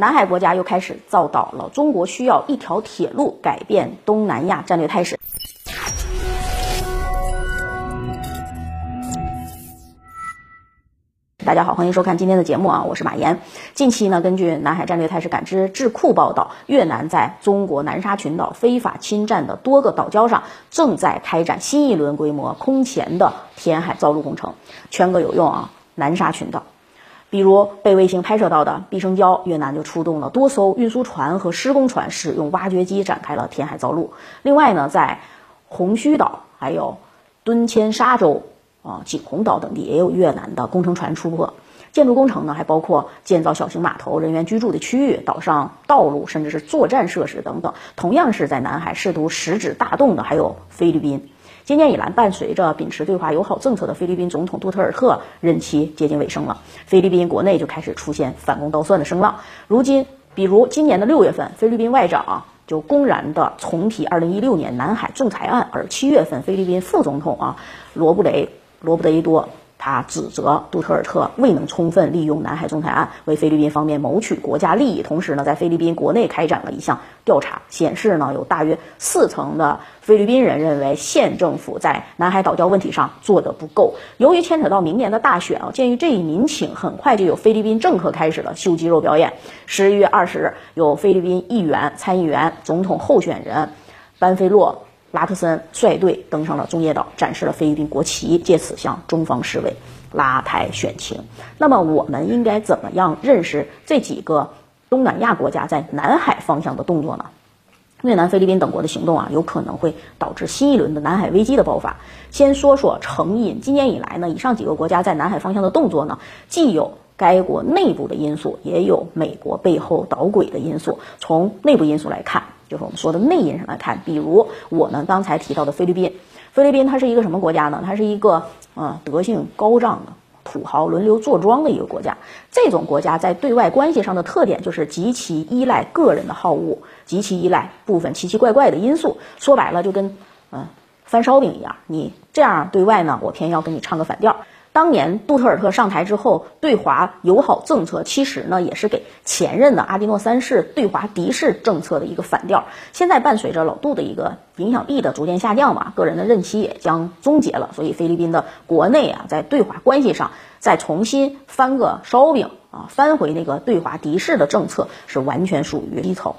南海国家又开始造岛了，中国需要一条铁路改变东南亚战略态势。大家好，欢迎收看今天的节目啊，我是马岩。近期呢，根据南海战略态势感知智库报道，越南在中国南沙群岛非法侵占的多个岛礁上，正在开展新一轮规模空前的填海造陆工程，全个有用啊！南沙群岛，比如被卫星拍摄到的毕生礁，越南就出动了多艘运输船和施工船，使用挖掘机展开了填海造陆。另外呢，在红须岛还有敦谦沙洲。啊，景洪岛等地也有越南的工程船出泊。建筑工程呢，还包括建造小型码头、人员居住的区域、岛上道路，甚至是作战设施等等。同样是在南海试图食指大动的，还有菲律宾。今年以来，伴随着秉持对华友好政策的菲律宾总统杜特尔特任期接近尾声了，菲律宾国内就开始出现反攻倒算的声浪。如今，比如今年的六月份，菲律宾外长就公然的重提二零一六年南海仲裁案，而七月份，菲律宾副总统啊罗布雷。罗布雷多，他指责杜特尔特未能充分利用南海仲裁案为菲律宾方面谋取国家利益，同时呢，在菲律宾国内开展了一项调查，显示呢，有大约四成的菲律宾人认为县政府在南海岛礁问题上做得不够。由于牵扯到明年的大选啊，鉴于这一民情，很快就有菲律宾政客开始了秀肌肉表演。十一月二十日，有菲律宾议员、参议员、总统候选人班菲洛。拉特森率队登上了中业岛，展示了菲律宾国旗，借此向中方示威，拉台选情。那么，我们应该怎么样认识这几个东南亚国家在南海方向的动作呢？越南、菲律宾等国的行动啊，有可能会导致新一轮的南海危机的爆发。先说说成因，今年以来呢，以上几个国家在南海方向的动作呢，既有该国内部的因素，也有美国背后捣鬼的因素。从内部因素来看。就是我们说的内因上来看，比如我们刚才提到的菲律宾，菲律宾它是一个什么国家呢？它是一个呃德性高涨的土豪轮流坐庄的一个国家。这种国家在对外关系上的特点就是极其依赖个人的好恶，极其依赖部分奇奇怪怪的因素。说白了，就跟嗯翻烧饼一样，你这样对外呢，我偏要跟你唱个反调。当年杜特尔特上台之后，对华友好政策其实呢也是给前任的阿迪诺三世对华敌视政策的一个反调。现在伴随着老杜的一个影响力的逐渐下降嘛，个人的任期也将终结了，所以菲律宾的国内啊，在对华关系上再重新翻个烧饼啊，翻回那个对华敌视的政策，是完全属于低层。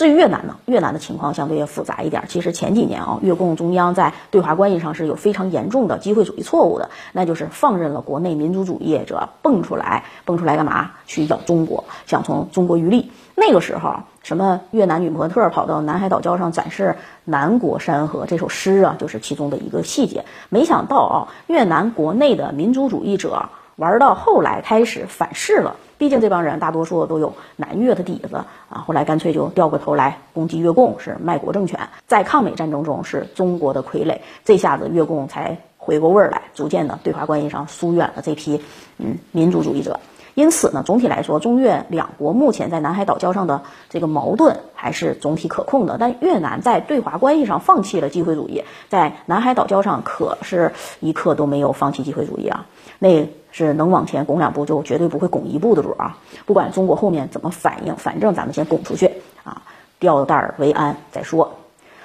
至于越南呢，越南的情况相对要复杂一点。其实前几年啊，越共中央在对华关系上是有非常严重的机会主义错误的，那就是放任了国内民族主义者蹦出来，蹦出来干嘛？去咬中国，想从中国渔利。那个时候，什么越南女模特跑到南海岛礁上展示南国山河这首诗啊，就是其中的一个细节。没想到啊，越南国内的民族主义者玩到后来开始反噬了。毕竟这帮人大多数都有南越的底子啊，后来干脆就掉过头来攻击越共，是卖国政权，在抗美战争中是中国的傀儡，这下子越共才回过味儿来，逐渐的对华关系上疏远了这批嗯民族主义者。因此呢，总体来说，中越两国目前在南海岛礁上的这个矛盾还是总体可控的。但越南在对华关系上放弃了机会主义，在南海岛礁上可是一刻都没有放弃机会主义啊！那。是能往前拱两步，就绝对不会拱一步的主啊！不管中国后面怎么反应，反正咱们先拱出去啊，吊带儿为安再说。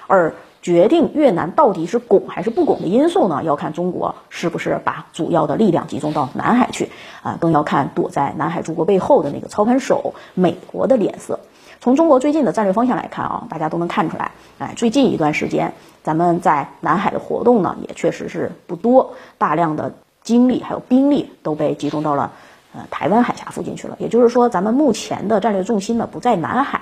而决定越南到底是拱还是不拱的因素呢，要看中国是不是把主要的力量集中到南海去啊，更要看躲在南海诸国背后的那个操盘手美国的脸色。从中国最近的战略方向来看啊，大家都能看出来，哎，最近一段时间咱们在南海的活动呢，也确实是不多，大量的。精力还有兵力都被集中到了呃台湾海峡附近去了，也就是说，咱们目前的战略重心呢不在南海，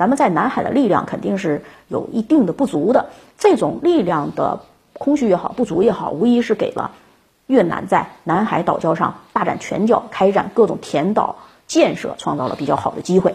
咱们在南海的力量肯定是有一定的不足的。这种力量的空虚也好，不足也好，无疑是给了越南在南海岛礁上大展拳脚、开展各种填岛建设创造了比较好的机会。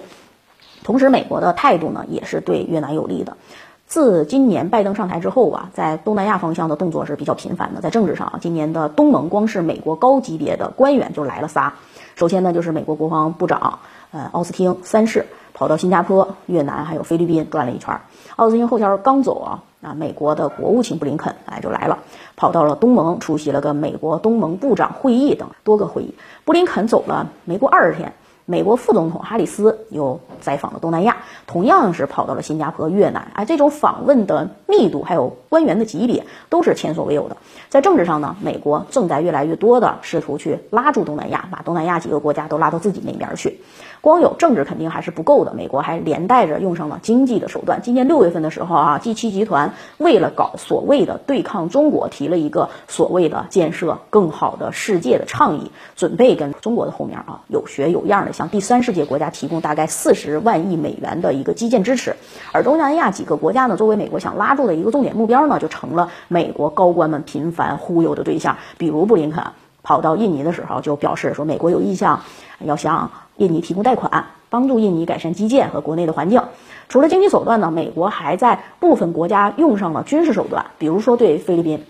同时，美国的态度呢也是对越南有利的。自今年拜登上台之后啊，在东南亚方向的动作是比较频繁的。在政治上啊，今年的东盟光是美国高级别的官员就来了仨。首先呢，就是美国国防部长呃奥斯汀三世跑到新加坡、越南还有菲律宾转了一圈。奥斯汀后天刚走啊，啊美国的国务卿布林肯哎就来了，跑到了东盟出席了个美国东盟部长会议等多个会议。布林肯走了没过二十天，美国副总统哈里斯又在访了东南亚，同样是跑到了新加坡、越南。哎，这种访问的密度还有官员的级别都是前所未有的。在政治上呢，美国正在越来越多的试图去拉住东南亚，把东南亚几个国家都拉到自己那边去。光有政治肯定还是不够的，美国还连带着用上了经济的手段。今年六月份的时候啊，G7 集团为了搞所谓的对抗中国，提了一个所谓的建设更好的世界的倡议，准备跟中国的后面啊有学有样的向第三世界国家提供大概四十万亿美元的一个基建支持。而东南亚几个国家呢，作为美国想拉住的一个重点目标呢，就成了美国高官们频繁忽悠的对象。比如布林肯跑到印尼的时候，就表示说，美国有意向要向。印尼提供贷款，帮助印尼改善基建和国内的环境。除了经济手段呢，美国还在部分国家用上了军事手段，比如说对菲律宾。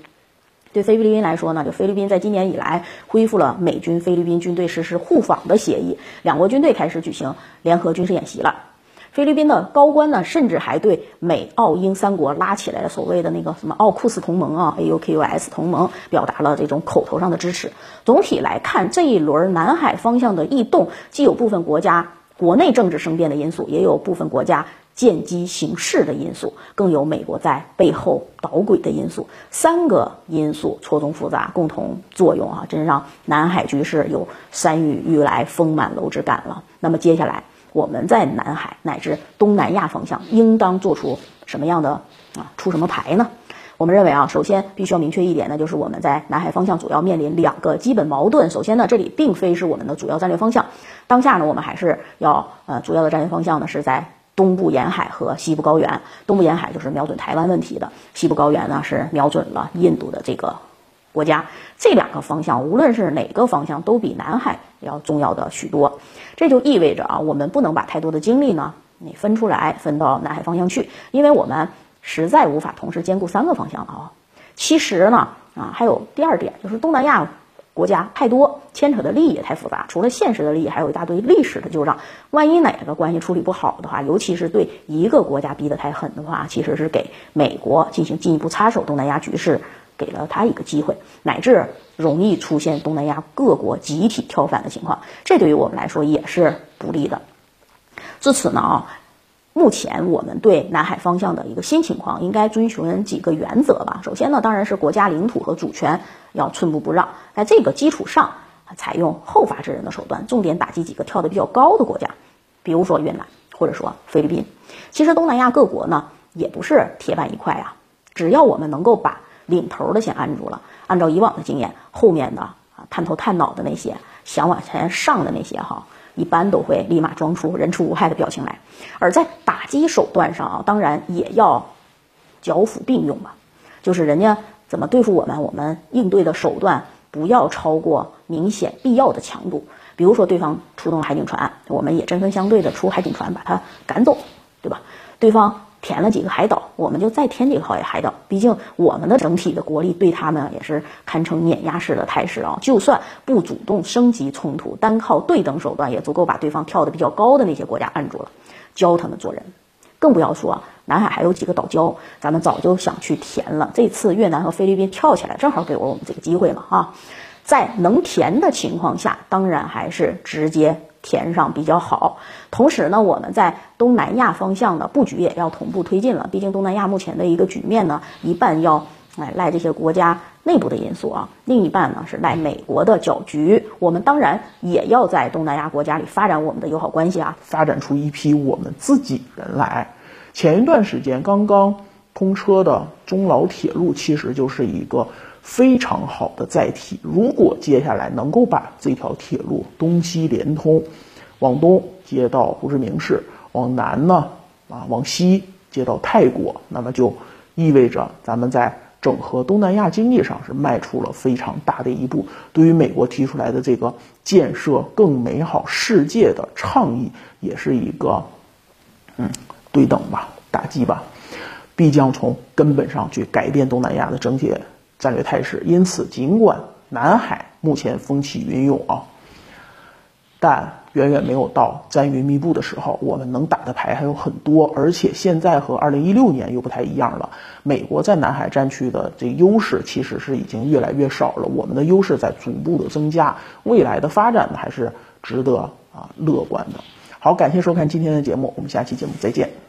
对菲律宾来说呢，就菲律宾在今年以来恢复了美军菲律宾军队实施互访的协议，两国军队开始举行联合军事演习了。菲律宾的高官呢，甚至还对美、澳、英三国拉起来的所谓的那个什么奥库斯同盟啊，AUKUS 同盟，表达了这种口头上的支持。总体来看，这一轮南海方向的异动，既有部分国家国内政治生变的因素，也有部分国家见机行事的因素，更有美国在背后捣鬼的因素。三个因素错综复杂，共同作用啊，真让南海局势有山雨欲来风满楼之感了。那么接下来。我们在南海乃至东南亚方向应当做出什么样的啊出什么牌呢？我们认为啊，首先必须要明确一点呢，就是我们在南海方向主要面临两个基本矛盾。首先呢，这里并非是我们的主要战略方向，当下呢，我们还是要呃主要的战略方向呢是在东部沿海和西部高原。东部沿海就是瞄准台湾问题的，西部高原呢是瞄准了印度的这个。国家这两个方向，无论是哪个方向，都比南海要重要的许多。这就意味着啊，我们不能把太多的精力呢，你分出来分到南海方向去，因为我们实在无法同时兼顾三个方向了啊。其实呢，啊，还有第二点，就是东南亚国家太多，牵扯的利益也太复杂。除了现实的利益，还有一大堆历史的旧账。万一哪个关系处理不好的话，尤其是对一个国家逼得太狠的话，其实是给美国进行进一步插手东南亚局势。给了他一个机会，乃至容易出现东南亚各国集体跳反的情况，这对于我们来说也是不利的。至此呢啊，目前我们对南海方向的一个新情况，应该遵循几个原则吧。首先呢，当然是国家领土和主权要寸步不让，在这个基础上，采用后发制人的手段，重点打击几个跳得比较高的国家，比如说越南或者说菲律宾。其实东南亚各国呢，也不是铁板一块啊，只要我们能够把领头的先按住了，按照以往的经验，后面的啊探头探脑的那些想往前上的那些哈，一般都会立马装出人畜无害的表情来。而在打击手段上啊，当然也要剿抚并用吧，就是人家怎么对付我们，我们应对的手段不要超过明显必要的强度。比如说对方出动了海警船，我们也针锋相对的出海警船把他赶走，对吧？对方。填了几个海岛，我们就再填几个海海岛。毕竟我们的整体的国力对他们也是堪称碾压式的态势啊！就算不主动升级冲突，单靠对等手段也足够把对方跳得比较高的那些国家按住了，教他们做人。更不要说南海还有几个岛礁，咱们早就想去填了。这次越南和菲律宾跳起来，正好给了我们这个机会嘛！啊，在能填的情况下，当然还是直接。填上比较好，同时呢，我们在东南亚方向的布局也要同步推进了。毕竟东南亚目前的一个局面呢，一半要哎赖这些国家内部的因素啊，另一半呢是赖美国的搅局。我们当然也要在东南亚国家里发展我们的友好关系啊，发展出一批我们自己人来。前一段时间刚刚通车的中老铁路，其实就是一个。非常好的载体。如果接下来能够把这条铁路东西连通，往东接到胡志明市，往南呢啊往西接到泰国，那么就意味着咱们在整合东南亚经济上是迈出了非常大的一步。对于美国提出来的这个建设更美好世界的倡议，也是一个嗯对等吧打击吧，必将从根本上去改变东南亚的整体。战略态势，因此，尽管南海目前风起云涌啊，但远远没有到战云密布的时候。我们能打的牌还有很多，而且现在和二零一六年又不太一样了。美国在南海战区的这优势其实是已经越来越少了，我们的优势在逐步的增加。未来的发展呢，还是值得啊乐观的。好，感谢收看今天的节目，我们下期节目再见。